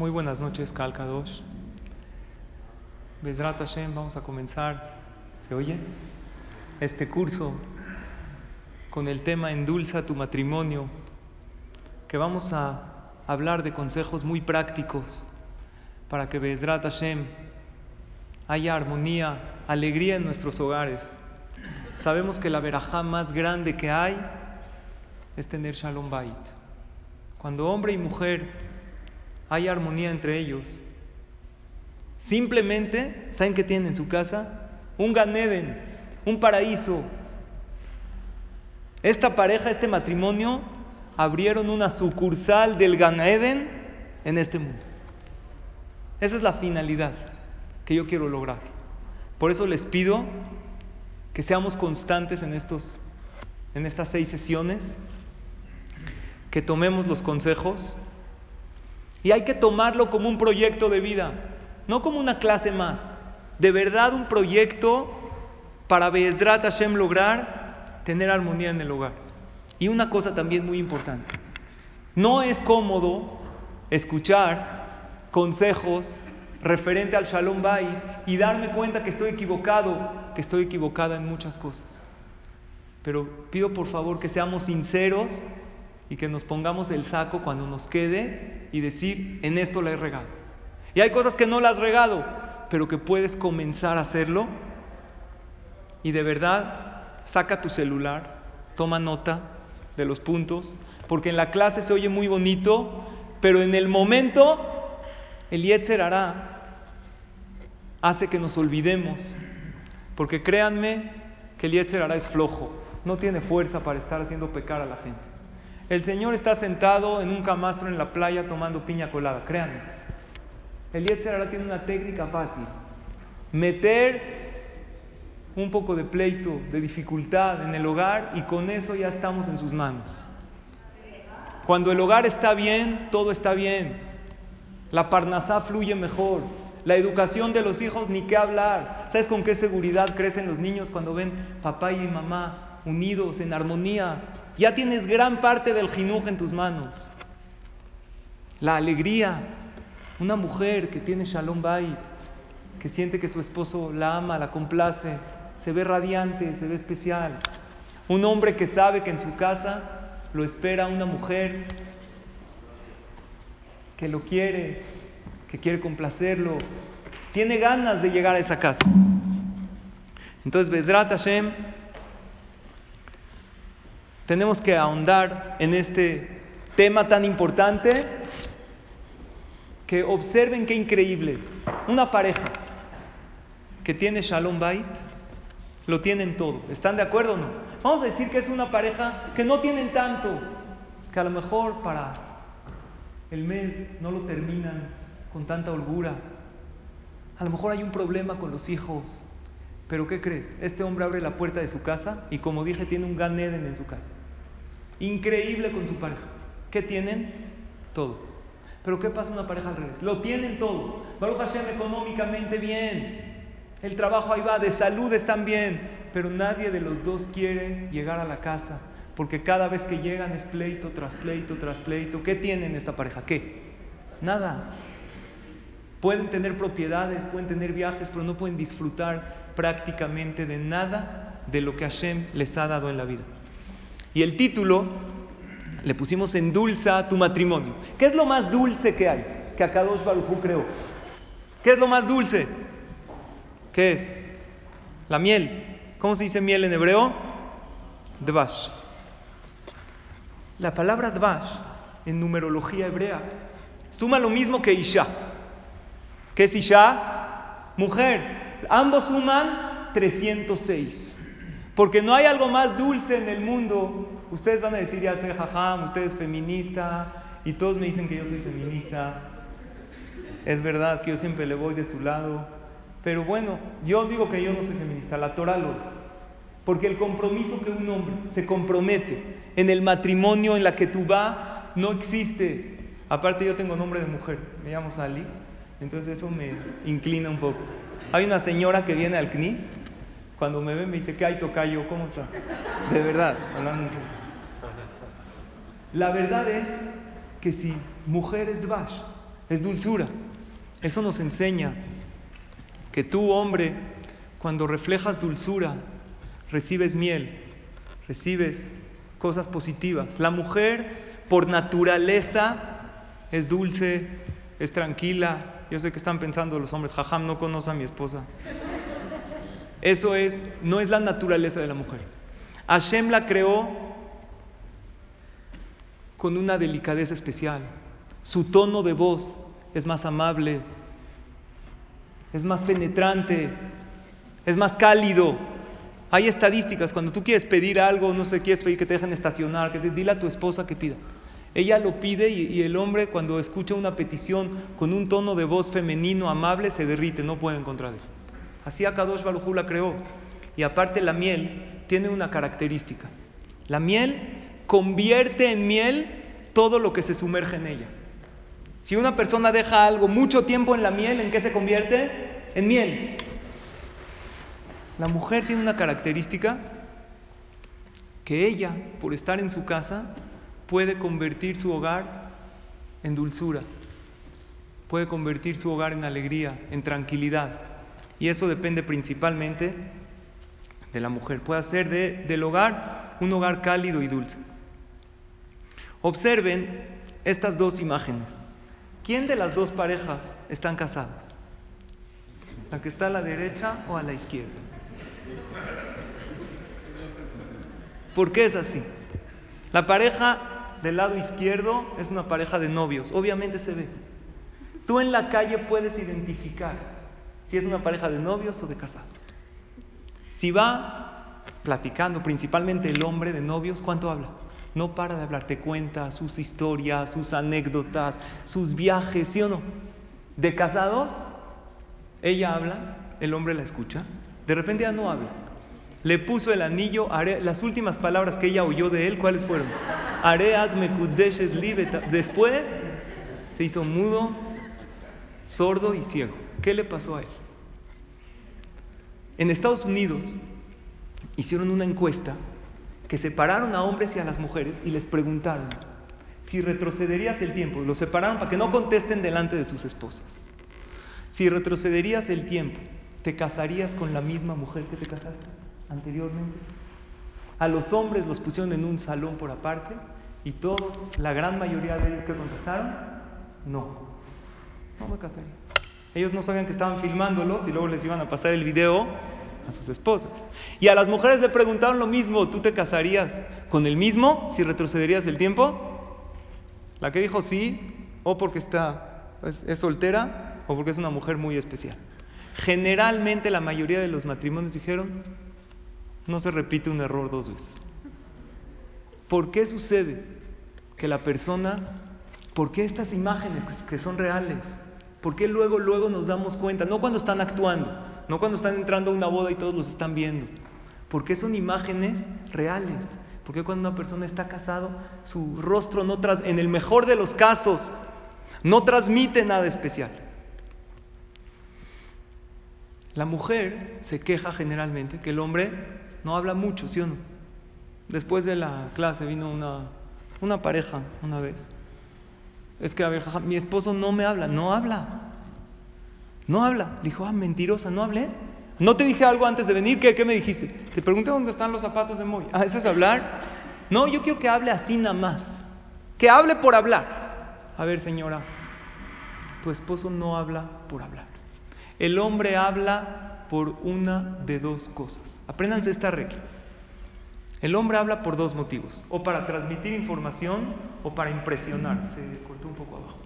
Muy buenas noches, Kalkadosh. Bezrat Hashem, vamos a comenzar, ¿se oye? Este curso con el tema Endulza tu matrimonio, que vamos a hablar de consejos muy prácticos para que Bezrat Hashem haya armonía, alegría en nuestros hogares. Sabemos que la verajá más grande que hay es tener Shalom Bait. Cuando hombre y mujer hay armonía entre ellos. Simplemente, ¿saben qué tienen en su casa? Un Ganeden, un paraíso. Esta pareja, este matrimonio, abrieron una sucursal del Ganeden en este mundo. Esa es la finalidad que yo quiero lograr. Por eso les pido que seamos constantes en, estos, en estas seis sesiones, que tomemos los consejos y hay que tomarlo como un proyecto de vida, no como una clase más. De verdad un proyecto para Be'ezrat Hashem lograr tener armonía en el hogar. Y una cosa también muy importante. No es cómodo escuchar consejos referente al Shalom Bay y darme cuenta que estoy equivocado, que estoy equivocada en muchas cosas. Pero pido por favor que seamos sinceros y que nos pongamos el saco cuando nos quede y decir, en esto la he regado. Y hay cosas que no las has regado, pero que puedes comenzar a hacerlo. Y de verdad, saca tu celular, toma nota de los puntos, porque en la clase se oye muy bonito, pero en el momento el Yetzer hará hace que nos olvidemos, porque créanme que el Yetzer hará es flojo, no tiene fuerza para estar haciendo pecar a la gente. El Señor está sentado en un camastro en la playa tomando piña colada, créanme. El Yetzer ahora tiene una técnica fácil. Meter un poco de pleito, de dificultad en el hogar y con eso ya estamos en sus manos. Cuando el hogar está bien, todo está bien. La parnasá fluye mejor. La educación de los hijos, ni qué hablar. ¿Sabes con qué seguridad crecen los niños cuando ven papá y mamá unidos, en armonía? Ya tienes gran parte del jinuj en tus manos. La alegría. Una mujer que tiene shalom bait, que siente que su esposo la ama, la complace, se ve radiante, se ve especial. Un hombre que sabe que en su casa lo espera una mujer que lo quiere, que quiere complacerlo, tiene ganas de llegar a esa casa. Entonces, Bezrat Hashem, tenemos que ahondar en este tema tan importante que observen qué increíble. Una pareja que tiene Shalom Bait lo tienen todo. ¿Están de acuerdo o no? Vamos a decir que es una pareja que no tienen tanto, que a lo mejor para el mes no lo terminan con tanta holgura. A lo mejor hay un problema con los hijos. Pero ¿qué crees? Este hombre abre la puerta de su casa y como dije tiene un Gan Eden en su casa. Increíble con su pareja. ¿Qué tienen? Todo. Pero ¿qué pasa una pareja al revés? Lo tienen todo. Baruch Hashem económicamente bien. El trabajo ahí va, de salud están bien. Pero nadie de los dos quiere llegar a la casa. Porque cada vez que llegan es pleito tras pleito tras pleito. ¿Qué tienen esta pareja? ¿Qué? Nada. Pueden tener propiedades, pueden tener viajes, pero no pueden disfrutar prácticamente de nada de lo que Hashem les ha dado en la vida. Y el título le pusimos Endulza tu matrimonio. ¿Qué es lo más dulce que hay que Akadosh Baruj creó? ¿Qué es lo más dulce? ¿Qué es? La miel. ¿Cómo se dice miel en hebreo? Dvash. La palabra Dvash en numerología hebrea suma lo mismo que Isha. ¿Qué es Isha? Mujer. Ambos suman 306. Porque no hay algo más dulce en el mundo. Ustedes van a decir, ya sé, jajam, usted es feminista, y todos me dicen que yo soy feminista. Es verdad que yo siempre le voy de su lado. Pero bueno, yo digo que yo no soy feminista, la Torah lo es. Porque el compromiso que un hombre se compromete en el matrimonio, en la que tú vas, no existe. Aparte yo tengo nombre de mujer, me llamo Sally, entonces eso me inclina un poco. Hay una señora que viene al CNIS, cuando me ve me dice, ¿qué hay tocayo? ¿Cómo está? De verdad, hablando La verdad es que si mujer es dvash, es dulzura, eso nos enseña que tú, hombre, cuando reflejas dulzura, recibes miel, recibes cosas positivas. La mujer, por naturaleza, es dulce, es tranquila. Yo sé que están pensando los hombres, jajam, no conoce a mi esposa. Eso es, no es la naturaleza de la mujer. Hashem la creó con una delicadeza especial. Su tono de voz es más amable, es más penetrante, es más cálido. Hay estadísticas, cuando tú quieres pedir algo, no sé, quieres pedir que te dejen estacionar, que te, dile a tu esposa que pida. Ella lo pide y, el hombre cuando escucha una petición con un tono de voz femenino amable se derrite, no puede encontrar él. Así Akadosh Baruj la creó. Y aparte la miel tiene una característica. La miel convierte en miel todo lo que se sumerge en ella. Si una persona deja algo mucho tiempo en la miel, ¿en qué se convierte? En miel. La mujer tiene una característica que ella, por estar en su casa, puede convertir su hogar en dulzura, puede convertir su hogar en alegría, en tranquilidad. Y eso depende principalmente de la mujer. Puede hacer del hogar un hogar cálido y dulce. Observen estas dos imágenes. ¿Quién de las dos parejas están casados? ¿La que está a la derecha o a la izquierda? ¿Por qué es así? La pareja del lado izquierdo es una pareja de novios, obviamente se ve. Tú en la calle puedes identificar si es una pareja de novios o de casados. Si va platicando, principalmente el hombre de novios, ¿cuánto habla? No para de hablar, te cuenta sus historias, sus anécdotas, sus viajes, ¿sí o no? De casados, ella habla, el hombre la escucha, de repente ya no habla. Le puso el anillo, las últimas palabras que ella oyó de él, ¿cuáles fueron? Aread Después se hizo mudo, sordo y ciego. ¿Qué le pasó a él? En Estados Unidos hicieron una encuesta que separaron a hombres y a las mujeres y les preguntaron si retrocederías el tiempo. Los separaron para que no contesten delante de sus esposas. Si retrocederías el tiempo, ¿te casarías con la misma mujer que te casaste anteriormente? A los hombres los pusieron en un salón por aparte y todos, la gran mayoría de ellos que contestaron, no, no me casaría. Ellos no sabían que estaban filmándolos y luego les iban a pasar el video a sus esposas. Y a las mujeres le preguntaron lo mismo, ¿tú te casarías con el mismo si retrocederías el tiempo? La que dijo sí, o porque está, es, soltera, o porque es una mujer muy especial. Generalmente la mayoría de los matrimonios dijeron, no se repite un error dos veces. ¿Por qué sucede que la persona, por qué estas imágenes que son reales, ¿Por qué luego, luego nos damos cuenta? No cuando están actuando, no cuando están entrando a una boda y todos los están viendo. Porque son imágenes reales. Porque cuando una persona está casado, su rostro no tras, en el mejor de los casos, no transmite nada especial. La mujer se queja generalmente que el hombre no habla mucho, ¿sí o no? Después de la clase vino una, una pareja una vez es que, a ver, mi esposo no me habla, no habla. No habla. Dijo, ah, mentirosa, no hablé. ¿No te dije algo antes de venir? ¿Qué, qué me dijiste? Te pregunté dónde están los zapatos de Moy. Ah, ¿eso es hablar? No, yo quiero que hable así nada más. Que hable por hablar. A ver, señora, tu esposo no habla por hablar. El hombre habla por una de dos cosas. Apréndanse esta regla. El hombre habla por dos motivos, o para transmitir información o para impresionar. Se cortó un poco abajo.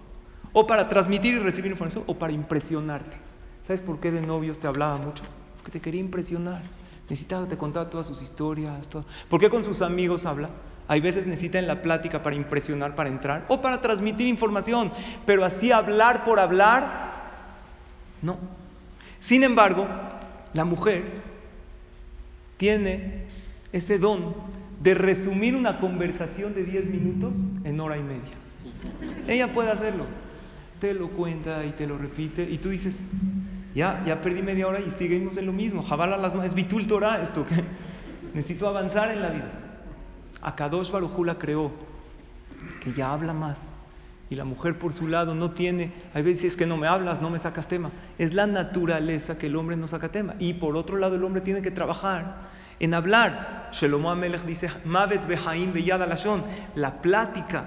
O para transmitir y recibir información o para impresionarte. ¿Sabes por qué de novios te hablaba mucho? Porque te quería impresionar. Necesitaba, te contaba todas sus historias. Todo. ¿Por qué con sus amigos habla? Hay veces necesitan la plática para impresionar, para entrar, o para transmitir información, pero así hablar por hablar, no. Sin embargo, la mujer tiene ese don de resumir una conversación de 10 minutos en hora y media. Ella puede hacerlo. Te lo cuenta y te lo repite y tú dices, ya, ya perdí media hora y seguimos en lo mismo. Jabala las es Bitul Torah esto que necesito avanzar en la vida. Akadosh Baruj la creó, que ya habla más. Y la mujer por su lado no tiene, hay veces que no me hablas, no me sacas tema. Es la naturaleza que el hombre no saca tema. Y por otro lado el hombre tiene que trabajar en hablar. Shelomo Amelech dice, Mavet Behaim Beyad Alashon. La plática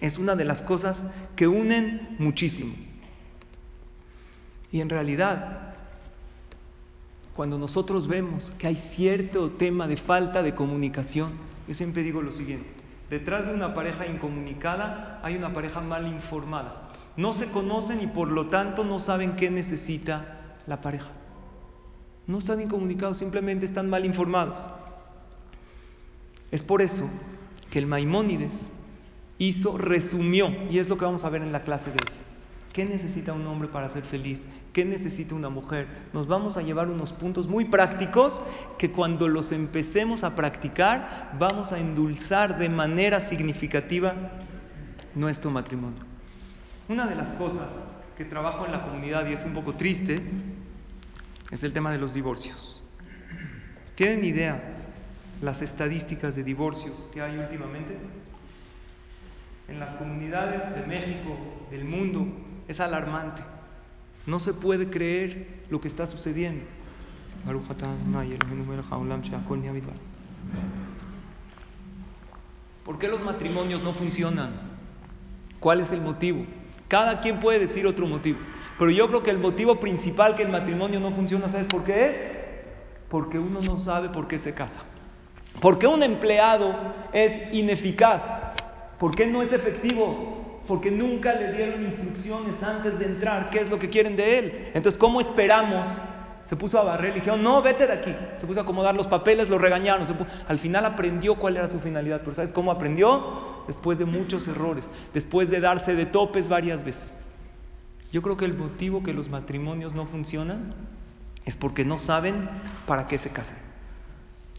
es una de las cosas que unen muchísimo. Y en realidad, cuando nosotros vemos que hay cierto tema de falta de comunicación, yo siempre digo lo siguiente, detrás de una pareja incomunicada hay una pareja mal informada. No se conocen y por lo tanto no saben qué necesita la pareja. No están incomunicados, simplemente están mal informados. Es por eso que el Maimónides hizo, resumió, y es lo que vamos a ver en la clase de hoy. ¿Qué necesita un hombre para ser feliz? ¿Qué necesita una mujer? Nos vamos a llevar unos puntos muy prácticos que cuando los empecemos a practicar vamos a endulzar de manera significativa nuestro matrimonio. Una de las cosas que trabajo en la comunidad y es un poco triste es el tema de los divorcios. ¿Tienen idea las estadísticas de divorcios que hay últimamente? En las comunidades de México, del mundo, es alarmante. No se puede creer lo que está sucediendo. ¿Por qué los matrimonios no funcionan? ¿Cuál es el motivo? Cada quien puede decir otro motivo. Pero yo creo que el motivo principal que el matrimonio no funciona, ¿sabes por qué es? Porque uno no sabe por qué se casa. Porque un empleado es ineficaz. ¿Por qué no es efectivo? porque nunca le dieron instrucciones antes de entrar qué es lo que quieren de él. Entonces, ¿cómo esperamos? Se puso a barrer, le dijeron, no, vete de aquí. Se puso a acomodar los papeles, lo regañaron. Al final aprendió cuál era su finalidad. Pero ¿sabes cómo aprendió? Después de muchos errores, después de darse de topes varias veces. Yo creo que el motivo que los matrimonios no funcionan es porque no saben para qué se casan.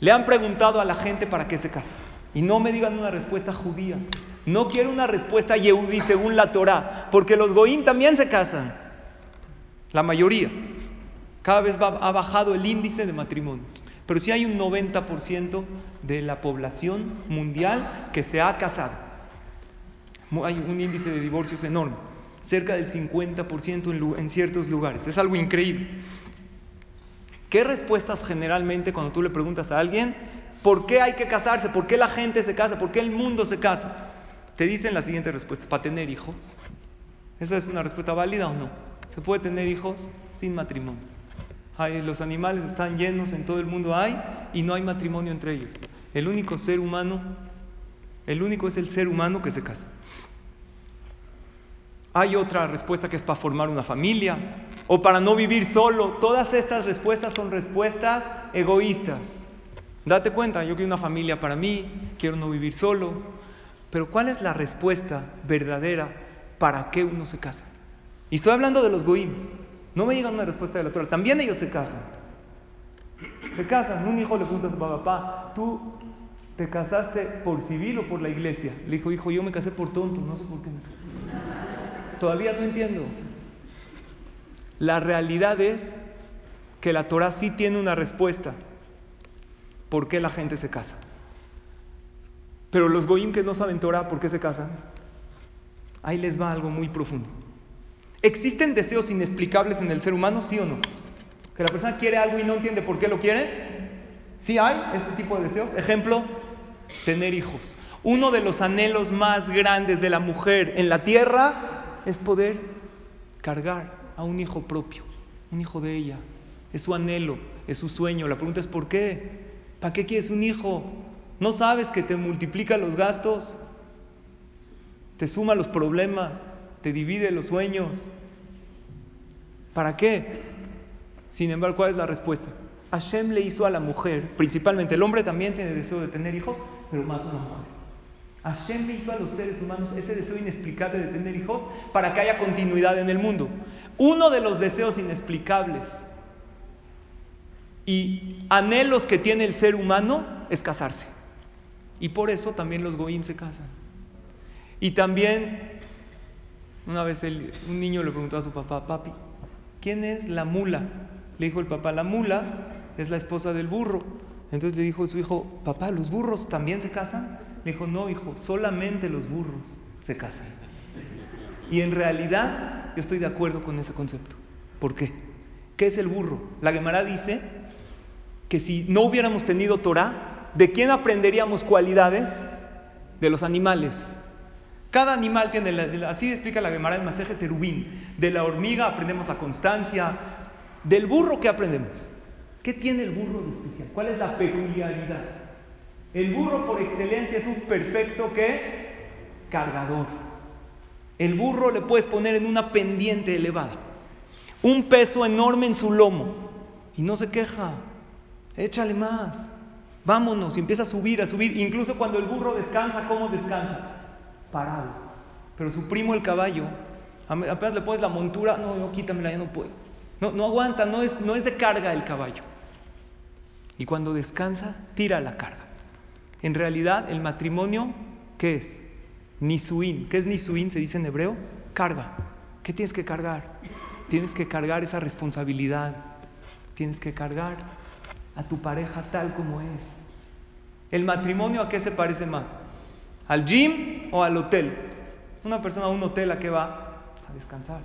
Le han preguntado a la gente para qué se casan. Y no me digan una respuesta judía. No quiero una respuesta yehudí según la Torah, porque los goín también se casan. La mayoría. Cada vez ha bajado el índice de matrimonios. Pero sí hay un 90% de la población mundial que se ha casado. Hay un índice de divorcios enorme, cerca del 50% en, ciertos lugares. Es algo increíble. ¿Qué respuestas generalmente cuando tú le preguntas a alguien por qué hay que casarse? ¿Por qué la gente se casa? ¿Por qué el mundo se casa? te dicen la siguiente respuesta, para tener hijos. ¿Esa es una respuesta válida o no? ¿Se puede tener hijos sin matrimonio? los animales están llenos, en todo el mundo hay, y no hay matrimonio entre ellos. El único ser humano, el único es el ser humano que se casa. Hay otra respuesta que es para formar una familia o para no vivir solo. Todas estas respuestas son respuestas egoístas. Date cuenta, yo quiero una familia para mí, quiero no vivir solo, pero ¿cuál es la respuesta verdadera para qué uno se casa? Y estoy hablando de los goim. No me llega una respuesta de la Torah. También ellos se casan. Se casan. Un hijo le pregunta a su papá, ¿tú te casaste por civil o por la iglesia? Le dijo, hijo, yo me casé por tonto, no sé por qué. Todavía no entiendo. La realidad es que la Torah sí tiene una respuesta. ¿Por qué la gente se casa? Pero los goyim que no saben Torah, ¿por qué se casan? Ahí les va algo muy profundo. ¿Existen deseos inexplicables en el ser humano, sí o no? Que la persona quiere algo y no entiende por qué lo quiere. Sí hay ese tipo de deseos. Ejemplo, tener hijos. Uno de los anhelos más grandes de la mujer en la tierra es poder cargar a un hijo propio, un hijo de ella. Es su anhelo, es su sueño. La pregunta es ¿por qué? ¿Para qué quieres un hijo? ¿No sabes que te multiplica los gastos? Te suma los problemas, te divide los sueños. ¿Para qué? Sin embargo, ¿cuál es la respuesta? Hashem le hizo a la mujer, principalmente el hombre también tiene deseo de tener hijos, pero más una mujer. Hashem hizo a los seres humanos ese deseo inexplicable de tener hijos para que haya continuidad en el mundo. Uno de los deseos inexplicables y anhelos que tiene el ser humano es casarse. Y por eso también los goim se casan. Y también, una vez un niño le preguntó a su papá, papi, ¿quién es la mula? Le dijo el papá, la mula es la esposa del burro. Entonces le dijo su hijo, papá, ¿los burros también se casan? Le dijo, no, hijo, solamente los burros se casan. Y en realidad yo estoy de acuerdo con ese concepto. ¿Por qué? ¿Qué es el burro? La Gemara dice que si no hubiéramos tenido Torah, ¿de quién aprenderíamos cualidades? De los animales. Cada animal tiene, así explica la Gemara en Maseje Terubín. De la hormiga aprendemos la constancia. Del burro, ¿qué aprendemos? ¿Qué tiene el burro de especial? ¿Cuál es la peculiaridad? El burro por excelencia es un perfecto ¿qué? cargador. El burro le puedes poner en una pendiente elevada, un peso enorme en su lomo y no se queja. Échale más. Vámonos y empieza a subir, a subir. Incluso cuando el burro descansa, ¿cómo descansa? Parado. Pero su primo el caballo, apenas le pones la montura, no, no, quítamela, ya no puedo. No, no aguanta, no es, no es de carga el caballo. Y cuando descansa, tira la carga. En realidad, el matrimonio, ¿qué es? Nisuin. ¿Qué es Nisuin? Se dice en hebreo. Carga. ¿Qué tienes que cargar? Tienes que cargar esa responsabilidad. Tienes que cargar a tu pareja tal como es. ¿El matrimonio a qué se parece más? ¿Al gym o al hotel? Una persona a un hotel a qué va? A descansar,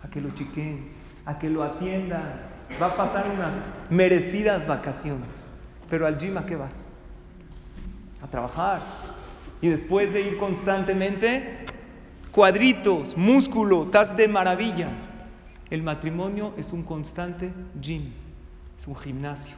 a que lo chiquen, a que lo atiendan. Va a pasar unas merecidas vacaciones. Pero al gym a qué vas? A trabajar. Y después de ir constantemente, cuadritos, músculo, estás de maravilla. El matrimonio es un constante gym, es un gimnasio.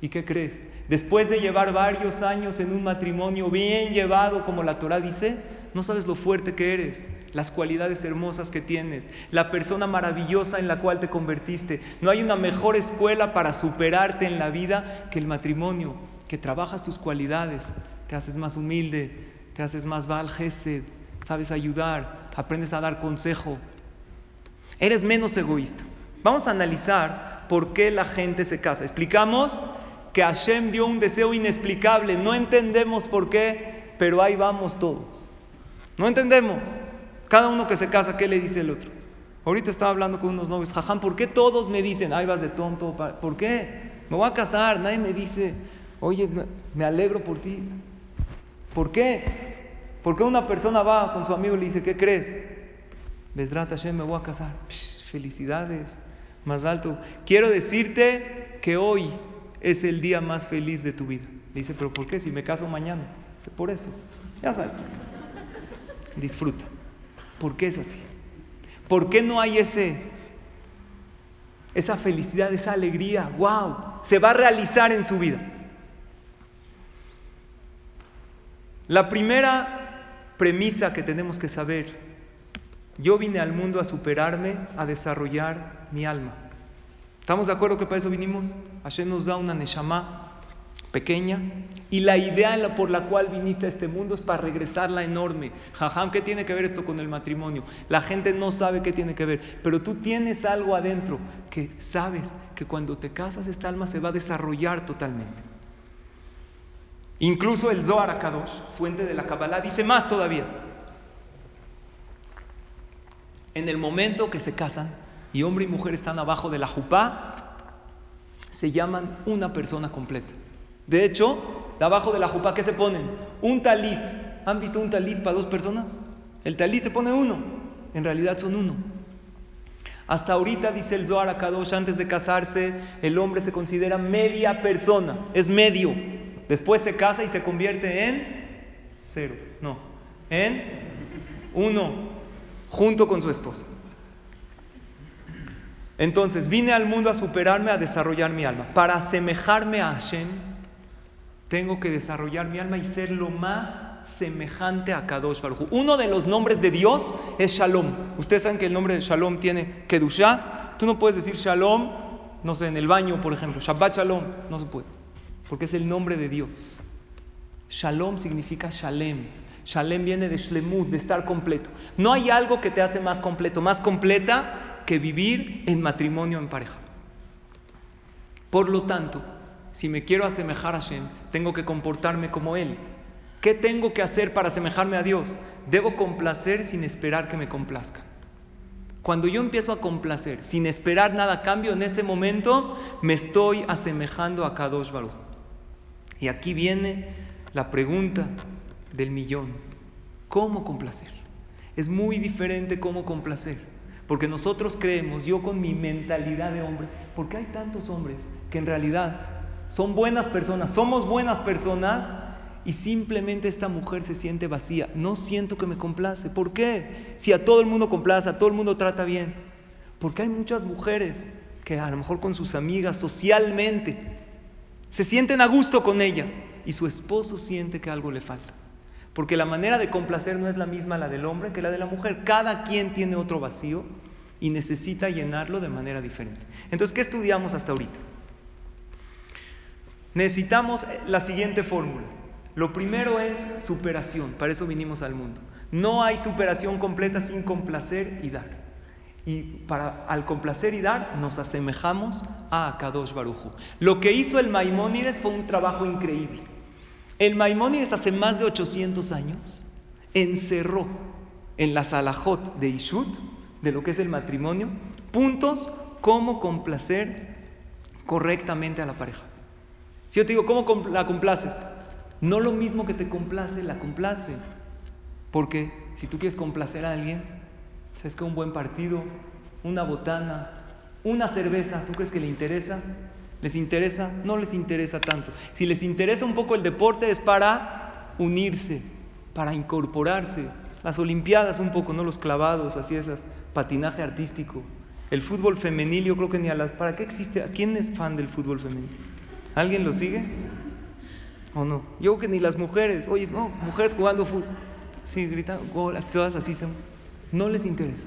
¿Y qué crees? Después de llevar varios años en un matrimonio bien llevado, como la Torah dice, no sabes lo fuerte que eres, las cualidades hermosas que tienes, la persona maravillosa en la cual te convertiste. No hay una mejor escuela para superarte en la vida que el matrimonio que trabajas tus cualidades, te haces más humilde, te haces más val sabes ayudar, aprendes a dar consejo, eres menos egoísta. Vamos a analizar por qué la gente se casa. Explicamos que Hashem dio un deseo inexplicable, no entendemos por qué, pero ahí vamos todos. No entendemos. Cada uno que se casa, ¿qué le dice el otro? Ahorita estaba hablando con unos novios, jajam, ¿por qué todos me dicen, ahí vas de tonto? ¿Por qué? Me voy a casar, nadie me dice, Oye, me alegro por ti. ¿Por qué? Porque una persona va con su amigo y le dice, ¿qué crees? Besdrat Hashem, me voy a casar. felicidades, más alto. Quiero decirte que hoy es el día más feliz de tu vida. dice, ¿pero por qué? Si me caso mañana. Dice, por eso. Ya sabes. Disfruta. ¿Por qué es así? ¿Por qué no hay ese, esa felicidad, esa alegría? ¡Wow! Se va a realizar en su vida. La primera premisa que tenemos que saber, yo vine al mundo a superarme, a desarrollar mi alma. ¿Estamos de acuerdo que para eso vinimos? Hashem nos da una neshama pequeña y la idea por la cual viniste a este mundo es para regresarla enorme. Jajam, ¿qué tiene que ver esto con el matrimonio? La gente no sabe qué tiene que ver, pero tú tienes algo adentro que sabes que cuando te casas esta alma se va a desarrollar totalmente. Incluso el Zohar Akadosh, fuente de la Kabbalah, dice más todavía. En el momento que se casan y hombre y mujer están abajo de la jupá, se llaman una persona completa. De hecho, de abajo de la jupá, ¿qué se ponen? Un talit. ¿Han visto un talit para dos personas? El talit se pone uno. En realidad son uno. Hasta ahorita, dice el Zohar Akadosh, antes de casarse, el hombre se considera media persona, es medio. Después se casa y se convierte en cero. No, en uno, junto con su esposa. Entonces, vine al mundo a superarme, a desarrollar mi alma. Para asemejarme a Hashem, tengo que desarrollar mi alma y ser lo más semejante a Kadosh Baruj Uno de los nombres de Dios es Shalom. Ustedes saben que el nombre de Shalom tiene Kedushá. Tú no puedes decir Shalom, no sé, en el baño, por ejemplo. Shabbat Shalom, no se puede porque es el nombre de Dios. Shalom significa Shalem. Shalem viene de Shlemut, de estar completo. No hay algo que te hace más completo, más completa que vivir en matrimonio en pareja. Por lo tanto, si me quiero asemejar a Shem, tengo que comportarme como Él. ¿Qué tengo que hacer para asemejarme a Dios? Debo complacer sin esperar que me complazca. Cuando yo empiezo a complacer sin esperar nada cambio, en ese momento me estoy asemejando a Kadosh Baruch. Y aquí viene la pregunta del millón. ¿Cómo complacer? Es muy diferente cómo complacer. Porque nosotros creemos, yo con mi mentalidad de hombre, porque hay tantos hombres que en realidad son buenas personas, somos buenas personas y simplemente esta mujer se siente vacía. No siento que me complace. ¿Por qué? Si a todo el mundo complace, a todo el mundo trata bien. Porque hay muchas mujeres que a lo mejor con sus amigas socialmente se sienten a gusto con ella y su esposo siente que algo le falta. Porque la manera de complacer no es la misma la del hombre que la de la mujer. Cada quien tiene otro vacío y necesita llenarlo de manera diferente. Entonces, ¿qué estudiamos hasta ahorita? Necesitamos la siguiente fórmula. Lo primero es superación, para eso vinimos al mundo. No hay superación completa sin complacer y dar. Y para, al complacer y dar nos asemejamos a Kadosh Baruju. Lo que hizo el Maimónides fue un trabajo increíble. El Maimónides hace más de 800 años encerró en la Salahot de Ishut, de lo que es el matrimonio, puntos cómo complacer correctamente a la pareja. Si yo te digo, ¿cómo la complaces? No lo mismo que te complace, la complace. Porque si tú quieres complacer a alguien, sabes que un buen partido, una botana, una cerveza, ¿tú crees que le interesa? ¿Les interesa? No les interesa tanto. Si les interesa un poco el deporte es para unirse, para incorporarse. Las Olimpiadas un poco, no los clavados, así es, patinaje artístico. El fútbol femenil, yo creo que ni a las... ¿Para qué existe? ¿Quién es fan del fútbol femenil? ¿Alguien lo sigue? ¿O no? Yo creo que ni las mujeres, oye, no, mujeres jugando fútbol, sí, gritan, todas así son. No les interesa.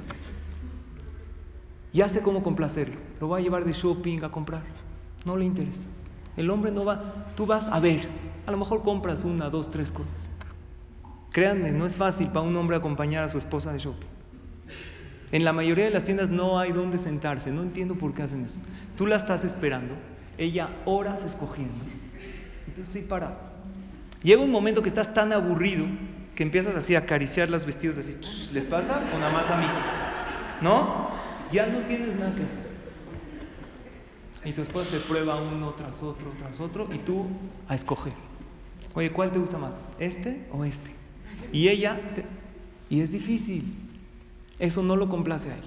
Ya sé cómo complacerlo. Lo va a llevar de shopping a comprar. No le interesa. El hombre no va, tú vas a ver. A lo mejor compras una, dos, tres cosas. Créanme, no es fácil para un hombre acompañar a su esposa de shopping. En la mayoría de las tiendas no hay dónde sentarse. No entiendo por qué hacen eso. Tú la estás esperando ella horas escogiendo. Entonces sí para. Llega un momento que estás tan aburrido que empiezas así a acariciar los vestidos así. ¿Les pasa o nada más a mí? ¿No? Ya no tienes nada que hacer. Y tu esposa se prueba uno tras otro, tras otro, y tú a escoger. Oye, ¿cuál te gusta más? ¿Este o este? Y ella, y es difícil. Eso no lo complace a él.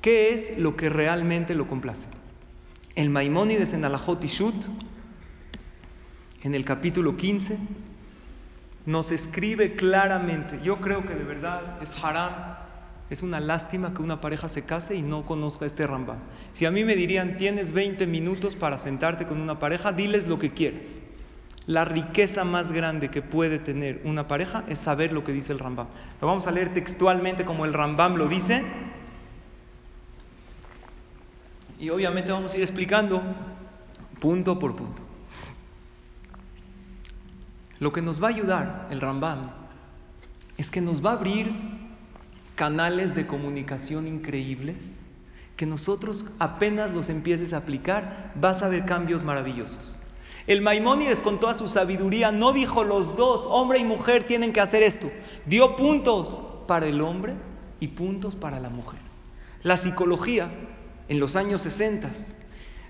¿Qué es lo que realmente lo complace? El Maimónides en Alajot Shut, en el capítulo 15, nos escribe claramente, yo creo que de verdad es haram, es una lástima que una pareja se case y no conozca este Rambam. Si a mí me dirían, tienes 20 minutos para sentarte con una pareja, diles lo que quieras. La riqueza más grande que puede tener una pareja es saber lo que dice el Rambam. Lo vamos a leer textualmente como el Rambam lo dice y obviamente vamos a ir explicando punto por punto. Lo que nos va a ayudar el Rambam es que nos va a abrir canales de comunicación increíbles que nosotros apenas los empieces a aplicar vas a ver cambios maravillosos. El Maimónides con toda su sabiduría no dijo los dos, hombre y mujer tienen que hacer esto. Dio puntos para el hombre y puntos para la mujer. La psicología en los años 60,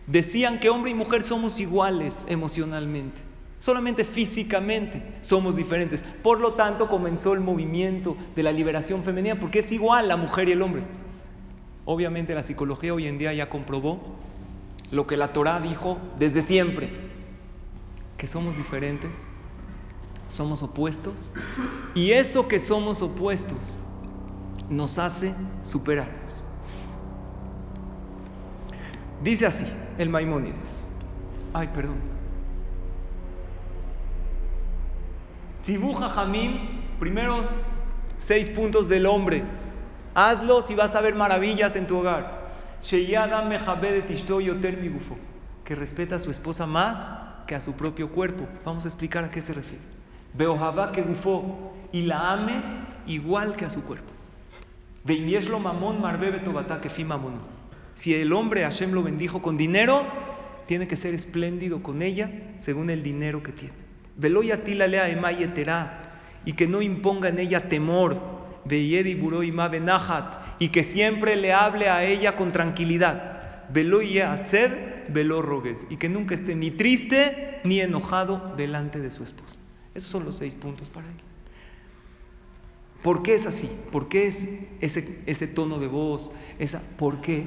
decían que hombre y mujer somos iguales emocionalmente, solamente físicamente somos diferentes. Por lo tanto, comenzó el movimiento de la liberación femenina, porque es igual la mujer y el hombre. Obviamente la psicología hoy en día ya comprobó lo que la Torah dijo desde siempre, que somos diferentes, somos opuestos, y eso que somos opuestos nos hace superar. Dice así el Maimónides. Ay, perdón. Tibuja Jamín, primeros seis puntos del hombre. Hazlos y vas a ver maravillas en tu hogar. Que respeta a su esposa más que a su propio cuerpo. Vamos a explicar a qué se refiere. Beohavá que gufó y la ame igual que a su cuerpo. Veimieslo mamón marbebe tobatá que fi. Si el hombre Hashem lo bendijo con dinero, tiene que ser espléndido con ella según el dinero que tiene. Y que no imponga en ella temor. Y y que siempre le hable a ella con tranquilidad. Y que nunca esté ni triste ni enojado delante de su esposa. Esos son los seis puntos para él. ¿Por qué es así? ¿Por qué es ese, ese tono de voz? Esa, ¿Por qué?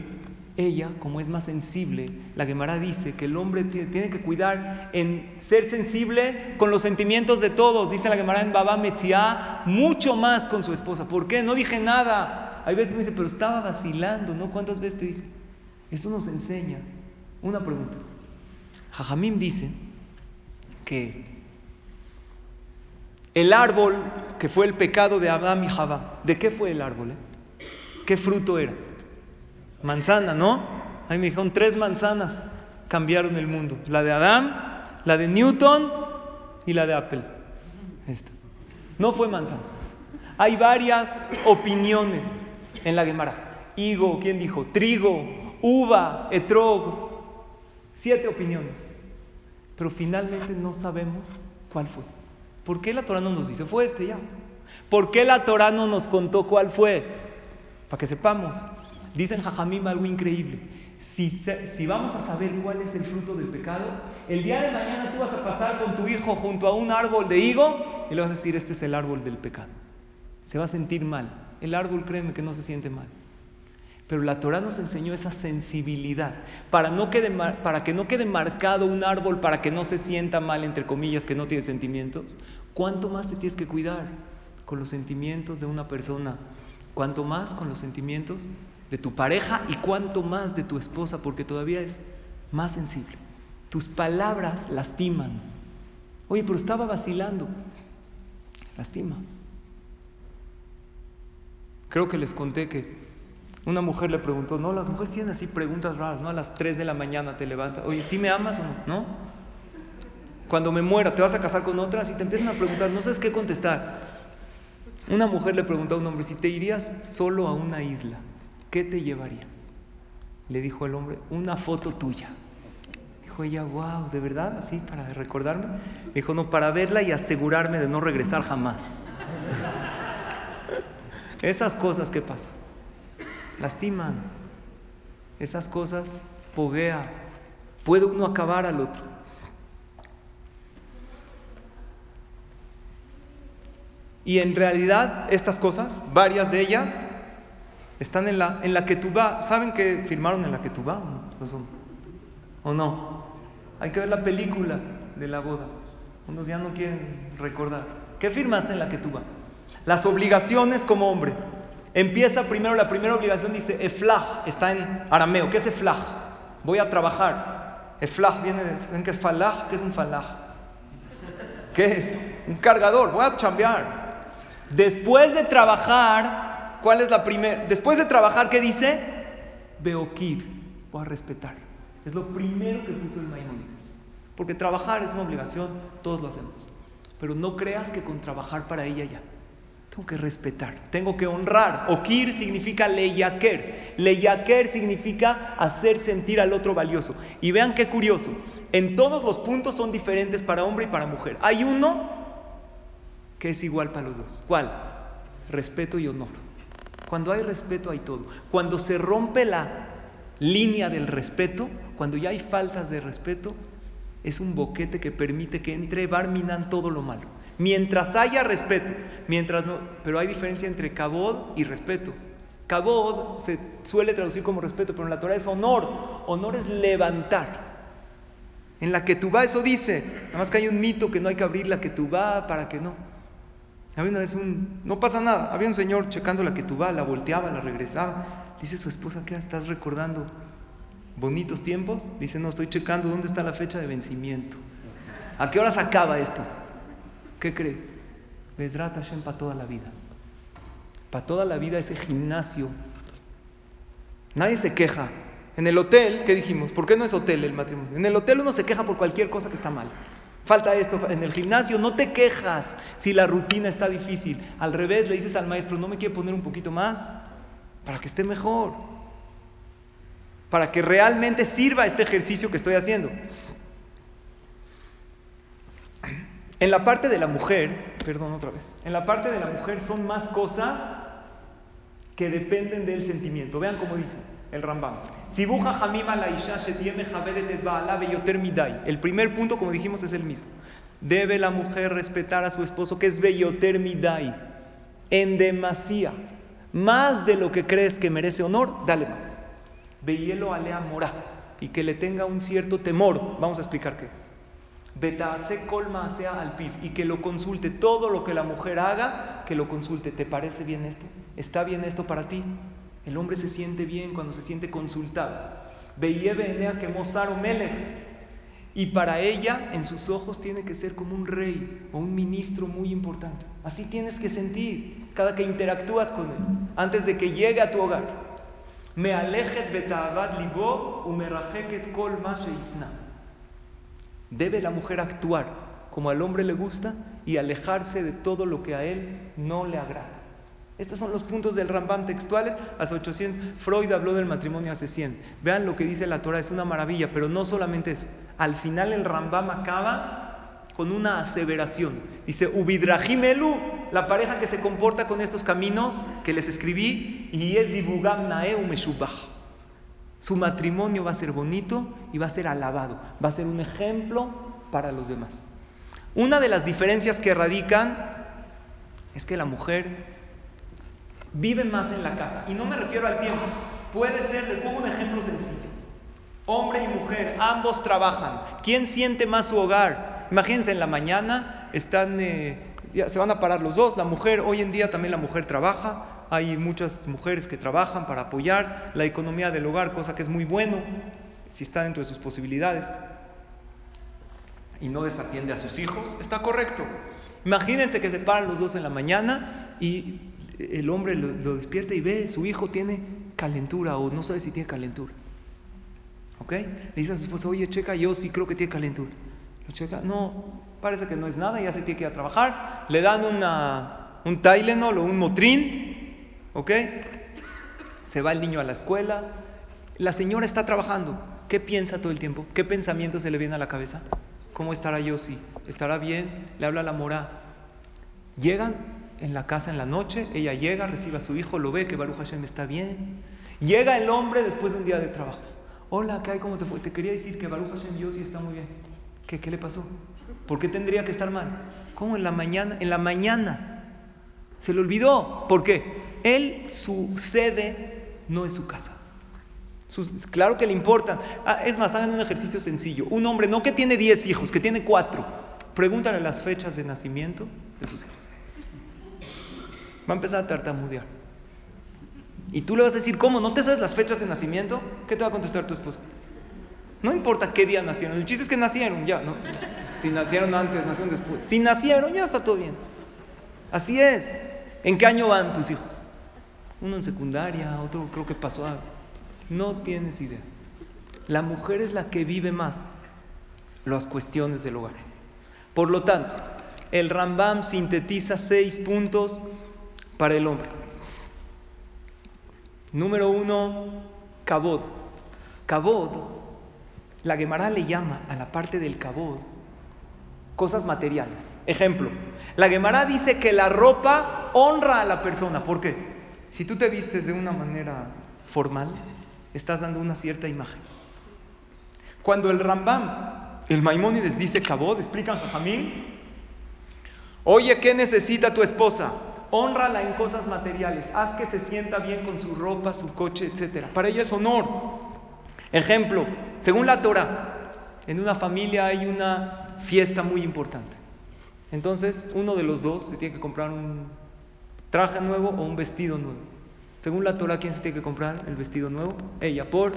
Ella, como es más sensible, la Gemara dice que el hombre tiene que cuidar en ser sensible con los sentimientos de todos. Dice la Gemara en Baba Metzia, mucho más con su esposa. ¿Por qué? No dije nada. Hay veces me dice, pero estaba vacilando, ¿no? ¿Cuántas veces te dije? Esto nos enseña. Una pregunta. Jajamim dice que el árbol que fue el pecado de Adán y Jabá, ¿de qué fue el árbol? Eh? ¿Qué fruto era? Manzana, ¿no? Ahí me dijeron tres manzanas cambiaron el mundo. La de Adán, la de Newton y la de Apple. Esta. No fue manzana. Hay varias opiniones en la Gemara. Higo, ¿quién dijo? Trigo, uva, etrog. Siete opiniones. Pero finalmente no sabemos cuál fue. ¿Por qué la Torah no nos dice? Fue este ya. ¿Por qué la Torah no nos contó cuál fue? Para que sepamos. Dicen Jajamim algo increíble. Si, vamos a saber cuál es el fruto del pecado, el día de mañana tú vas a pasar con tu hijo junto a un árbol de higo y le vas a decir, este es el árbol del pecado. Se va a sentir mal. El árbol, créeme que no se siente mal. Pero la Torah nos enseñó esa sensibilidad para, para que no quede marcado un árbol, para que no se sienta mal, entre comillas, que no tiene sentimientos. ¿Cuánto más te tienes que cuidar con los sentimientos de una persona? ¿Cuánto más con los sentimientos de tu pareja y cuánto más de tu esposa? Porque todavía es más sensible. Tus palabras lastiman. Oye, pero estaba vacilando. Lastima. Creo que les conté que una mujer le preguntó, no, las mujeres tienen así preguntas raras, ¿no? A las 3 de la mañana te levantas, oye, ¿sí me amas o no? ¿No? Cuando me muera, ¿te vas a casar con otra? Si te empiezan a preguntar, no sabes qué contestar. Una mujer le preguntó a un hombre, si te irías solo a una isla, ¿qué te llevarías? Le dijo el hombre, una foto tuya. Dijo ella, wow, ¿de verdad? Así, para recordarme. Dijo, no, para verla y asegurarme de no regresar jamás. Esas cosas que pasan lastiman. Esas cosas poguea. Puede uno acabar al otro. Y en realidad estas cosas, varias de ellas, están en la, en la vas. ¿Saben que firmaron en la vas o no? Hay que ver la película de la boda. Unos ya no quieren recordar. ¿Qué firmaste en la vas? Las obligaciones como hombre. Empieza primero, la primera obligación dice eflaj, está en arameo. ¿Qué es eflaj? Voy a trabajar. Eflaj viene de, ¿saben qué es falaj? ¿Qué es un falaj? ¿Qué es? Un cargador, voy a chambear. Después de trabajar, ¿cuál es la primera? Después de trabajar, ¿qué dice? Beokir, voy a respetar. Es lo primero que puso el Maimonides. Porque trabajar es una obligación, todos lo hacemos. Pero no creas que con trabajar para ella ya. Tengo que respetar, tengo que honrar. Okir significa leyaker. Leyaker significa hacer sentir al otro valioso. Y vean qué curioso. En todos los puntos son diferentes para hombre y para mujer. Hay uno que es igual para los dos. ¿Cuál? Respeto y honor. Cuando hay respeto hay todo. Cuando se rompe la línea del respeto, cuando ya hay faltas de respeto, es un boquete que permite que entre Barminan todo lo malo. Mientras haya respeto, mientras no, pero hay diferencia entre cabod y respeto. Cabod se suele traducir como respeto, pero en la Torah es honor. Honor es levantar. En la que tú vas, eso dice. Nada más que hay un mito que no hay que abrir la que tú vas para que no. Había una vez un, no pasa nada. Había un señor checando la que vas, la volteaba, la regresaba. Dice su esposa, ¿qué estás recordando? ¿Bonitos tiempos? Dice, no, estoy checando dónde está la fecha de vencimiento. ¿A qué horas acaba esto? ¿Qué crees? Besrat Hashem para toda la vida. Para toda la vida ese gimnasio. Nadie se queja. En el hotel, ¿qué dijimos? ¿Por qué no es hotel el matrimonio? En el hotel uno se queja por cualquier cosa que está mal. Falta esto en el gimnasio, no te quejas si la rutina está difícil. Al revés, le dices al maestro, ¿no me quiere poner un poquito más? Para que esté mejor. Para que realmente sirva este ejercicio que estoy haciendo. En la parte de la mujer, perdón otra vez, en la parte de la mujer son más cosas que dependen del sentimiento. Vean cómo dice el Rambam. El primer punto, como dijimos, es el mismo. Debe la mujer respetar a su esposo, que es Beyoter Midai, en demasía. Más de lo que crees que merece honor, dale más. Veyelo alea mora, y que le tenga un cierto temor. Vamos a explicar qué es. Betase colma sea al pib y que lo consulte. Todo lo que la mujer haga, que lo consulte. ¿Te parece bien esto? ¿Está bien esto para ti? El hombre se siente bien cuando se siente consultado. Y para ella, en sus ojos, tiene que ser como un rey o un ministro muy importante. Así tienes que sentir cada que interactúas con él, antes de que llegue a tu hogar. Me alejet libo kol Debe la mujer actuar como al hombre le gusta y alejarse de todo lo que a él no le agrada. Estos son los puntos del Rambam textuales. Hace 800, Freud habló del matrimonio hace 100. Vean lo que dice la Torah, es una maravilla, pero no solamente eso. Al final el Rambam acaba con una aseveración. Dice, Ubidrahim Elu, la pareja que se comporta con estos caminos que les escribí, y es Nae su matrimonio va a ser bonito y va a ser alabado, va a ser un ejemplo para los demás. Una de las diferencias que radican es que la mujer vive más en la casa. Y no me refiero al tiempo. Puede ser, les pongo un ejemplo sencillo. Hombre y mujer, ambos trabajan. ¿Quién siente más su hogar? Imagínense, en la mañana están, eh, se van a parar los dos. La mujer, hoy en día también la mujer trabaja hay muchas mujeres que trabajan para apoyar la economía del hogar, cosa que es muy bueno si está dentro de sus posibilidades y no desatiende a sus hijos, está correcto. Imagínense que se paran los dos en la mañana y el hombre lo, despierta y ve, su hijo tiene calentura o no sabe si tiene calentura. ¿Ok? Le dice a su esposa, oye, checa, yo sí creo que tiene calentura. Lo checa, no, parece que no es nada, ya se tiene que ir a trabajar. Le dan una, un Tylenol o un Motrin ¿Ok? Se va el niño a la escuela, la señora está trabajando. ¿Qué piensa todo el tiempo? ¿Qué pensamiento se le viene a la cabeza? ¿Cómo estará Yossi? ¿Estará bien? Le habla la mora. Llegan en la casa en la noche, ella llega, recibe a su hijo, lo ve que Baruch Hashem está bien. Llega el hombre después de un día de trabajo. Hola, ¿qué hay? ¿Cómo te fue? Te quería decir que Baruch Hashem Yossi está muy bien. ¿Qué, ¿Qué le pasó? ¿Por qué tendría que estar mal? ¿Cómo en la mañana? En la mañana. Se le olvidó. ¿Por qué? Él, su sede no es su casa. claro que le importa. Ah, es más, hagan un ejercicio sencillo. Un hombre, no que tiene 10 hijos, que tiene 4. Pregúntale las fechas de nacimiento de sus hijos. Va a empezar a tartamudear. Y tú le vas a decir, ¿cómo? ¿No te sabes las fechas de nacimiento? ¿Qué te va a contestar tu esposo? No importa qué día nacieron. El chiste es que nacieron, ya, ¿no? Si nacieron antes, nacieron después. Si nacieron, ya está todo bien. Así es. ¿En qué año van tus hijos? uno en secundaria, otro creo que pasó a... No tienes idea. La mujer es la que vive más las cuestiones del hogar. Por lo tanto, el Rambam sintetiza seis puntos para el hombre. Número uno, cabod. Cabod, la Gemara le llama a la parte del cabod cosas materiales. Ejemplo, la Gemara dice que la ropa honra a la persona. ¿Por qué? Si tú te vistes de una manera formal, estás dando una cierta imagen. Cuando el Rambam, el Maimónides dice Cabod, explican Jajamín, oye, ¿qué necesita tu esposa? Honrala en cosas materiales, haz que se sienta bien con su ropa, su coche, etc. Para ella es honor. Ejemplo, según la Torah, en una familia hay una fiesta muy importante. Entonces, uno de los dos se tiene que comprar un traje nuevo o un vestido nuevo. Según la Torah, ¿quién se tiene que comprar el vestido nuevo? Ella, por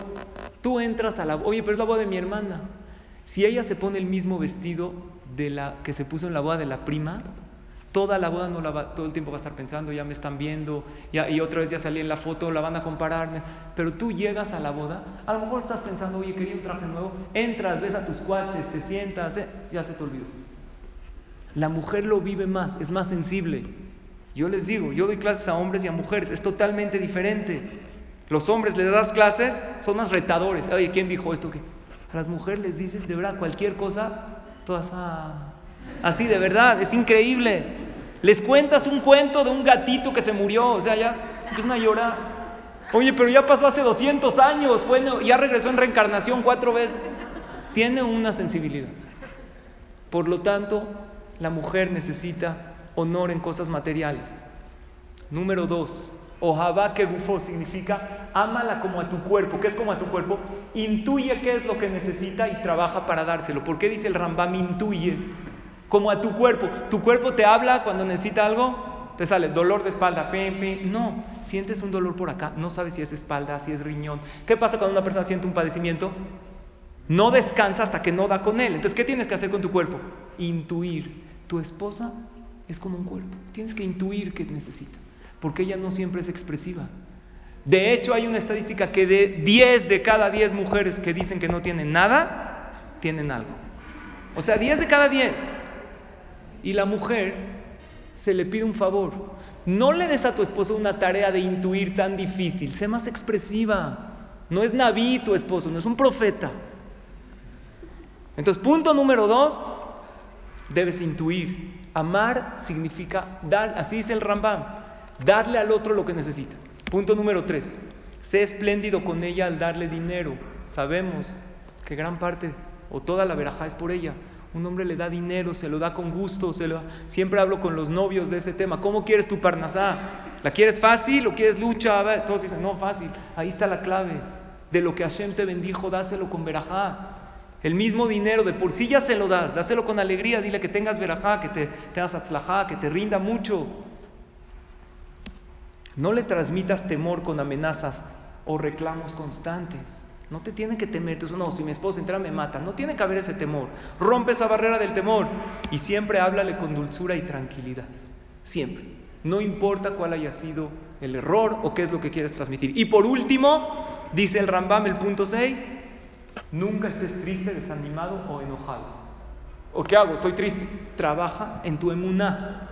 tú entras a la oye, pero es la boda de mi hermana. Si ella se pone el mismo vestido de la que se puso en la boda de la prima, Toda la boda no la va, todo el tiempo va a estar pensando, ya me están viendo, ya, y otra vez ya salí en la foto, la van a compararme. Pero tú llegas a la boda, a lo mejor estás pensando, oye, quería un traje nuevo, entras, ves a tus cuates, te sientas, eh, ya se te olvidó. La mujer lo vive más, es más sensible. Yo les digo, yo doy clases a hombres y a mujeres, es totalmente diferente. Los hombres les das clases, son más retadores. Oye, ¿quién dijo esto? ¿Qué? A las mujeres les dices de verdad cualquier cosa, todas ah, así de verdad, es increíble. Les cuentas un cuento de un gatito que se murió, o sea, ya empiezan a llorar. Oye, pero ya pasó hace 200 años, fue, ya regresó en reencarnación cuatro veces. Tiene una sensibilidad. Por lo tanto, la mujer necesita honor en cosas materiales. Número dos, ojaba que gufo significa ámala como a tu cuerpo. ¿Qué es como a tu cuerpo? Intuye qué es lo que necesita y trabaja para dárselo. ¿Por qué dice el Rambam intuye? Como a tu cuerpo. Tu cuerpo te habla cuando necesita algo, te sale dolor de espalda, pim, No, sientes un dolor por acá, no sabes si es espalda, si es riñón. ¿Qué pasa cuando una persona siente un padecimiento? No descansa hasta que no da con él. Entonces, ¿qué tienes que hacer con tu cuerpo? Intuir. Tu esposa es como un cuerpo. Tienes que intuir qué necesita, porque ella no siempre es expresiva. De hecho, hay una estadística que de 10 de cada 10 mujeres que dicen que no tienen nada, tienen algo. O sea, 10 de cada 10. Y la mujer se le pide un favor. No le des a tu esposo una tarea de intuir tan difícil. Sé más expresiva. No es Naví tu esposo, no es un profeta. Entonces, punto número dos, debes intuir. Amar significa dar, así dice el Rambam, darle al otro lo que necesita. Punto número tres, sé espléndido con ella al darle dinero. Sabemos que gran parte o toda la verajá es por ella. Un hombre le da dinero, se lo da con gusto, se lo... siempre hablo con los novios de ese tema. ¿Cómo quieres tu parnasá? ¿La quieres fácil o quieres lucha? Todos dicen, no, fácil. Ahí está la clave. De lo que Hashem te bendijo, dáselo con verajá. El mismo dinero, de por sí ya se lo das, dáselo con alegría, dile que tengas verajá, que te tengas atzlajá, que te rinda mucho. No le transmitas temor con amenazas o reclamos constantes. No te tiene que temer, no, si mi esposo entra me mata. No tiene que haber ese temor. Rompe esa barrera del temor y siempre háblale con dulzura y tranquilidad. Siempre. No importa cuál haya sido el error o qué es lo que quieres transmitir. Y por último, dice el Rambam, el punto 6, nunca estés triste, desanimado o enojado. ¿O qué hago? Estoy triste. Trabaja en tu emuná.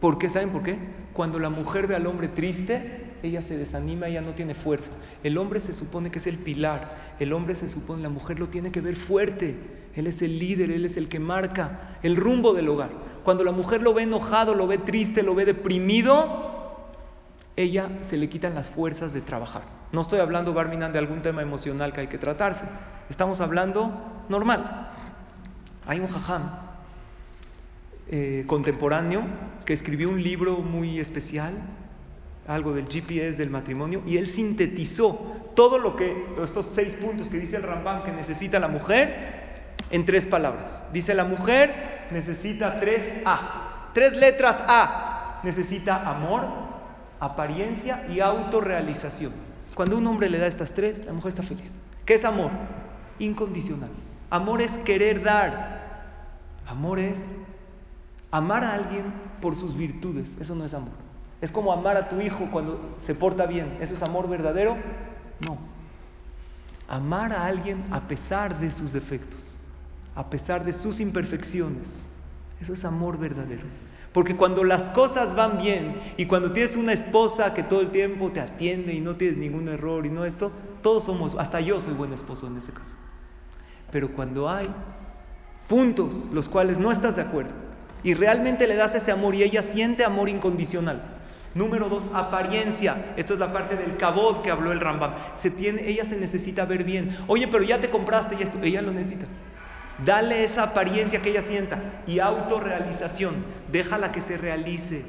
¿Por qué? ¿Saben por qué? Cuando la mujer ve al hombre triste, ella se desanima, ella no tiene fuerza. El hombre se supone que es el pilar, el hombre se supone, la mujer lo tiene que ver fuerte, él es el líder, él es el que marca el rumbo del hogar. Cuando la mujer lo ve enojado, lo ve triste, lo ve deprimido, ella se le quitan las fuerzas de trabajar. No estoy hablando, Barminan, de algún tema emocional que hay que tratarse. Estamos hablando normal. Hay un jajam eh, contemporáneo que escribió un libro muy especial algo del GPS del matrimonio y él sintetizó todo lo que, estos seis puntos que dice el Rambam que necesita la mujer en tres palabras. Dice la mujer necesita tres A, tres letras A. Necesita amor, apariencia y autorrealización. Cuando un hombre le da estas tres, la mujer está feliz. ¿Qué es amor? Incondicional. Amor es querer dar. Amor es amar a alguien por sus virtudes. Eso no es amor. Es como amar a tu hijo cuando se porta bien. ¿Eso es amor verdadero? No. Amar a alguien a pesar de sus defectos, a pesar de sus imperfecciones. Eso es amor verdadero. Porque cuando las cosas van bien y cuando tienes una esposa que todo el tiempo te atiende y no tienes ningún error y no esto, todos somos, hasta yo soy buen esposo en ese caso. Pero cuando hay puntos los cuales no estás de acuerdo y realmente le das ese amor y ella siente amor incondicional, Número dos, apariencia. Esto es la parte del cabot que habló el Rambam. Ella se necesita ver bien. Oye, pero ya te compraste y esto. Ella lo necesita. Dale esa apariencia que ella sienta. Y autorrealización. Déjala que se realice.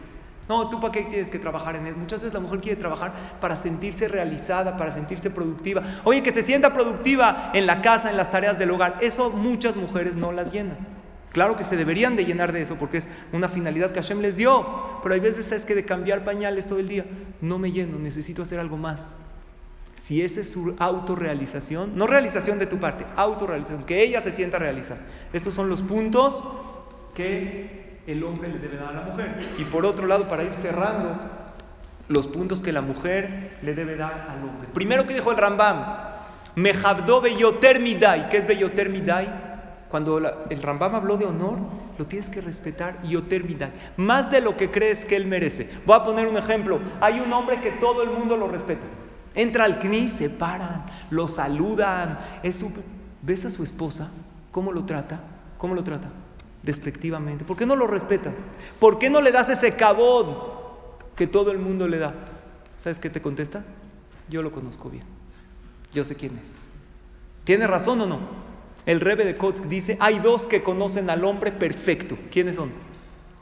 No, tú para qué tienes que trabajar en él. Muchas veces la mujer quiere trabajar para sentirse realizada, para sentirse productiva. Oye, que se sienta productiva en la casa, en las tareas del hogar. Eso muchas mujeres no las llenan. Claro que se deberían de llenar de eso porque es una finalidad que Hashem les dio, pero hay veces es que de cambiar pañales todo el día, no me lleno, necesito hacer algo más. Si esa es su autorrealización, no realización de tu parte, autorrealización, que ella se sienta realizada. Estos son los puntos que el hombre le debe dar a la mujer. Y por otro lado, para ir cerrando, los puntos que la mujer le debe dar al hombre. Primero que dijo el Rambam, Mejabdo Beyoter Midai. ¿Qué es Beyoter Midai? Cuando el Rambam habló de honor, lo tienes que respetar Yoter Midai. Más de lo que crees que él merece. Voy a poner un ejemplo. Hay un hombre que todo el mundo lo respeta. Entra al CNI, se paran, lo saludan. Es ¿Ves a su esposa? ¿Cómo lo trata? ¿Cómo lo trata? Despectivamente. ¿Por qué no lo respetas? ¿Por qué no le das ese cabod que todo el mundo le da. ¿Sabes qué te contesta? Yo lo conozco bien. Yo sé quién es. ¿Tiene razón o no? El Rebe de Kotsk dice, hay dos que conocen al hombre perfecto. ¿Quiénes son?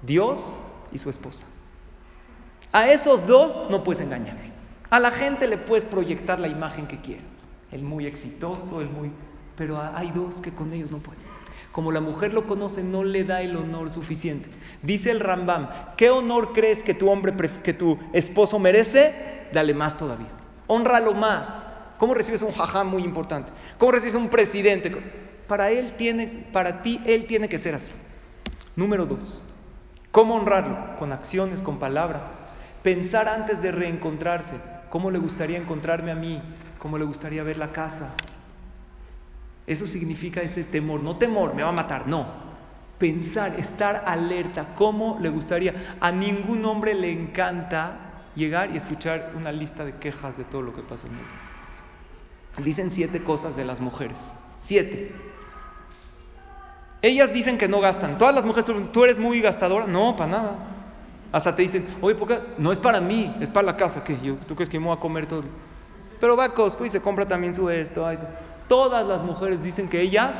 Dios y su esposa. A esos dos no puedes engañar. A la gente le puedes proyectar la imagen que quieras. El muy exitoso, el muy... Pero hay dos que con ellos no puedes como la mujer lo conoce, no le da el honor suficiente. Dice el Rambam, ¿qué honor crees que tu hombre, que tu esposo merece? Dale más todavía. Honralo más. ¿Cómo recibes un jajam muy importante? ¿Cómo recibes un presidente? Para él tiene, para ti él tiene que ser así. Número dos, ¿cómo honrarlo? Con acciones, con palabras. Pensar antes de reencontrarse. ¿Cómo le gustaría encontrarme a mí? ¿Cómo le gustaría ver la casa? Eso significa ese temor, no temor, me va a matar, no. Pensar, estar alerta, ¿cómo le gustaría? A ningún hombre le encanta llegar y escuchar una lista de quejas de todo lo que pasa en el mundo. Dicen siete cosas de las mujeres, siete. Ellas dicen que no gastan. Todas las mujeres, tú eres muy gastadora. No, para nada. Hasta te dicen, oye, ¿por qué? No es para mí, es para la casa. que ¿Tú crees que me voy a comer todo? Pero va a Costco y se compra también su esto. Todas las mujeres dicen que ellas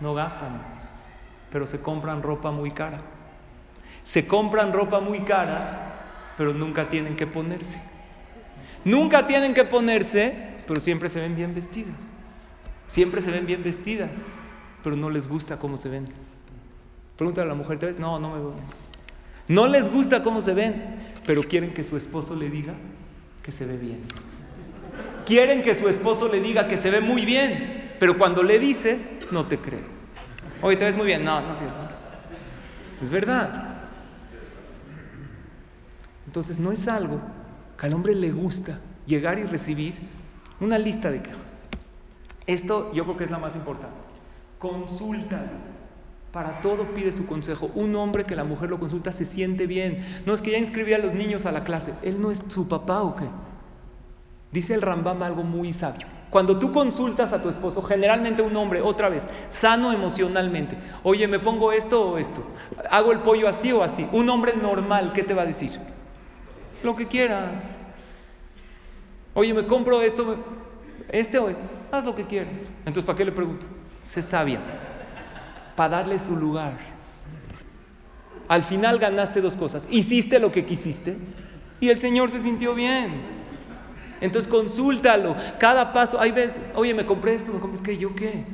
no gastan, pero se compran ropa muy cara. Se compran ropa muy cara, pero nunca tienen que ponerse. Nunca tienen que ponerse, pero siempre se ven bien vestidas. Siempre se ven bien vestidas, pero no les gusta cómo se ven. Pregúntale a la mujer, ¿te ves? No, no me veo. No les gusta cómo se ven, pero quieren que su esposo le diga que se ve bien. Quieren que su esposo le diga que se ve muy bien, pero cuando le dices, no te cree. Oye, te ves muy bien. No, no es cierto. Es verdad. Entonces no es algo que al hombre le gusta llegar y recibir una lista de quejas. Esto yo creo que es la más importante. Consúltalo. Para todo pide su consejo. Un hombre que la mujer lo consulta se siente bien. No es que ya inscribía a los niños a la clase. Él no es su papá o qué. Dice el Rambam algo muy sabio. Cuando tú consultas a tu esposo, generalmente un hombre, otra vez, sano emocionalmente, oye, me pongo esto o esto, hago el pollo así o así. Un hombre normal, ¿qué te va a decir? Lo que quieras. Oye, me compro esto, este o este, haz lo que quieras. Entonces, ¿para qué le pregunto? Sé sabia, para darle su lugar. Al final ganaste dos cosas. Hiciste lo que quisiste y el Señor se sintió bien. Entonces consúltalo. Cada paso, hay veces, oye, me compré esto, me compré, es que yo qué.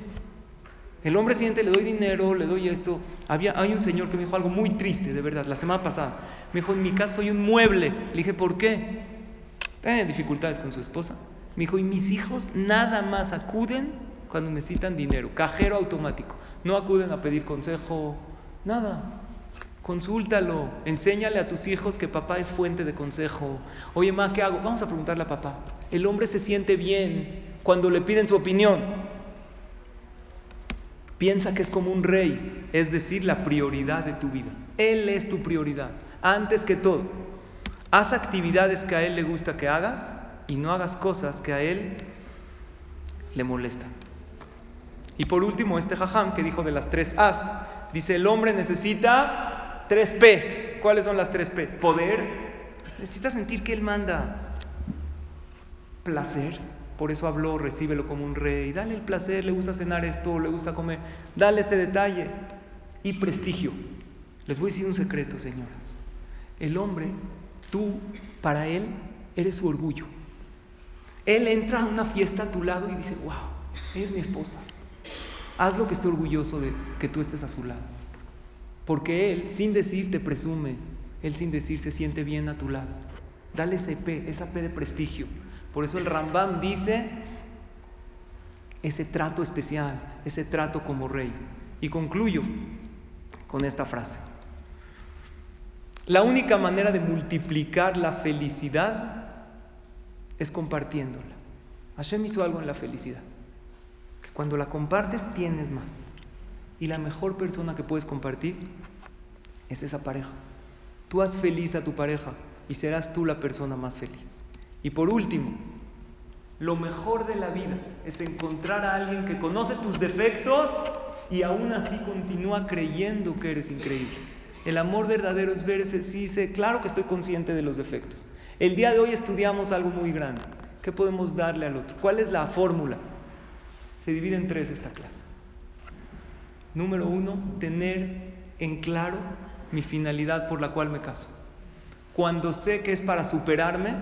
El hombre siente, le doy dinero, le doy esto. Había, hay un señor que me dijo algo muy triste, de verdad, la semana pasada. Me dijo, en mi casa soy un mueble. Le dije, ¿por qué? Tiene dificultades con su esposa. Me dijo, y mis hijos nada más acuden cuando necesitan dinero, cajero automático. No acuden a pedir consejo, nada. Consúltalo, enséñale a tus hijos que papá es fuente de consejo. Oye, ma, ¿qué hago? Vamos a preguntarle a papá. El hombre se siente bien cuando le piden su opinión. Piensa que es como un rey, es decir, la prioridad de tu vida. Él es tu prioridad, antes que todo. Haz actividades que a él le gusta que hagas y no hagas cosas que a él le molestan. Y por último, este jajam que dijo de las tres As, dice, el hombre necesita Tres P's. ¿Cuáles son las tres P? Poder. Necesitas sentir que Él manda. Placer. Por eso habló, recíbelo como un rey. Dale el placer, le gusta cenar esto, le gusta comer. Dale ese detalle. Y prestigio. Les voy a decir un secreto, señoras. El hombre, tú, para él, eres su orgullo. Él entra a una fiesta a tu lado y dice, wow, es mi esposa. Haz lo que esté orgulloso de que tú estés a su lado. Porque Él, sin decir, te presume. Él, sin decir, se siente bien a tu lado. Dale ese P, esa P de prestigio. Por eso el Rambam dice ese trato especial, ese trato como rey. Y concluyo con esta frase. La única manera de multiplicar la felicidad es compartiéndola. Hashem hizo algo en la felicidad. Cuando la compartes tienes más. Y la mejor persona que puedes compartir es esa pareja. Tú haz feliz a tu pareja y serás tú la persona más feliz. Y por último, lo mejor de la vida es encontrar a alguien que conoce tus defectos y aún así continúa creyendo que eres increíble. El amor verdadero es verse, sí, dice, claro que estoy consciente de los defectos. El día de hoy estudiamos algo muy grande. ¿Qué podemos darle al otro? ¿Cuál es la fórmula? Se divide en tres esta clase. Número uno, tener en claro mi finalidad por la cual me caso. Cuando sé que es para superarme,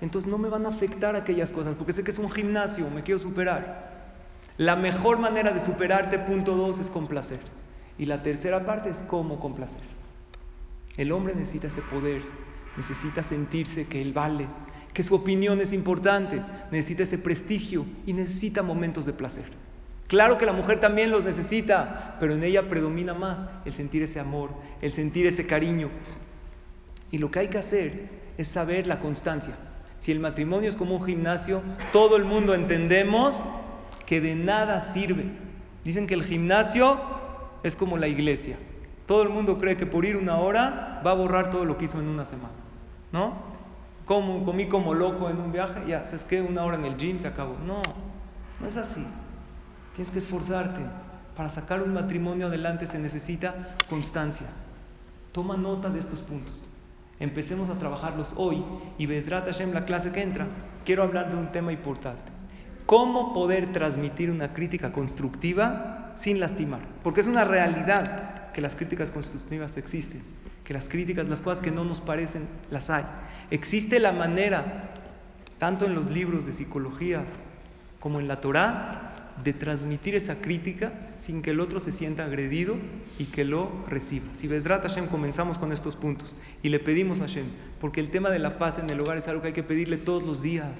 entonces no me van a afectar aquellas cosas, porque sé que es un gimnasio, me quiero superar. La mejor manera de superarte, punto dos, es complacer. Y la tercera parte es cómo complacer. El hombre necesita ese poder, necesita sentirse que él vale, que su opinión es importante, necesita ese prestigio y necesita momentos de placer. Claro que la mujer también los necesita, pero en ella predomina más el sentir ese amor, el sentir ese cariño. Y lo que hay que hacer es saber la constancia. Si el matrimonio es como un gimnasio, todo el mundo entendemos que de nada sirve. Dicen que el gimnasio es como la iglesia. Todo el mundo cree que por ir una hora va a borrar todo lo que hizo en una semana. ¿No? Como, comí como loco en un viaje, ya, ¿sabes qué? Una hora en el gym se acabó. No, no es así. Tienes que esforzarte. Para sacar un matrimonio adelante se necesita constancia. Toma nota de estos puntos. Empecemos a trabajarlos hoy y Bezrat Hashem, la clase que entra, quiero hablar de un tema importante. ¿Cómo poder transmitir una crítica constructiva sin lastimar? Porque es una realidad que las críticas constructivas existen, que las críticas, las cosas que no nos parecen, las hay. Existe la manera, tanto en los libros de psicología como en la Torá, de transmitir esa crítica sin que el otro se sienta agredido y que lo reciba. Si Besrat Hashem comenzamos con estos puntos y le pedimos a Hashem, porque el tema de la paz en el hogar es algo que hay que pedirle todos los días.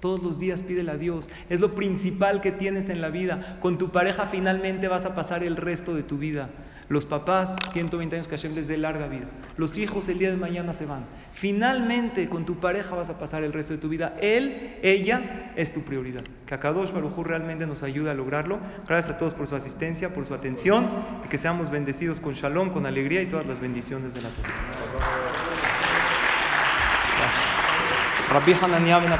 Todos los días pídele a Dios. Es lo principal que tienes en la vida. Con tu pareja finalmente vas a pasar el resto de tu vida. Los papás, 120 años que Hashem les dé larga vida. Los hijos el día de mañana se van. Finalmente con tu pareja vas a pasar el resto de tu vida. Él, ella es tu prioridad. Que Akadosh Baruj realmente nos ayude a lograrlo. Gracias a todos por su asistencia, por su atención y que seamos bendecidos con shalom, con alegría y todas las bendiciones de la Torah. Rabbi Hananiah ben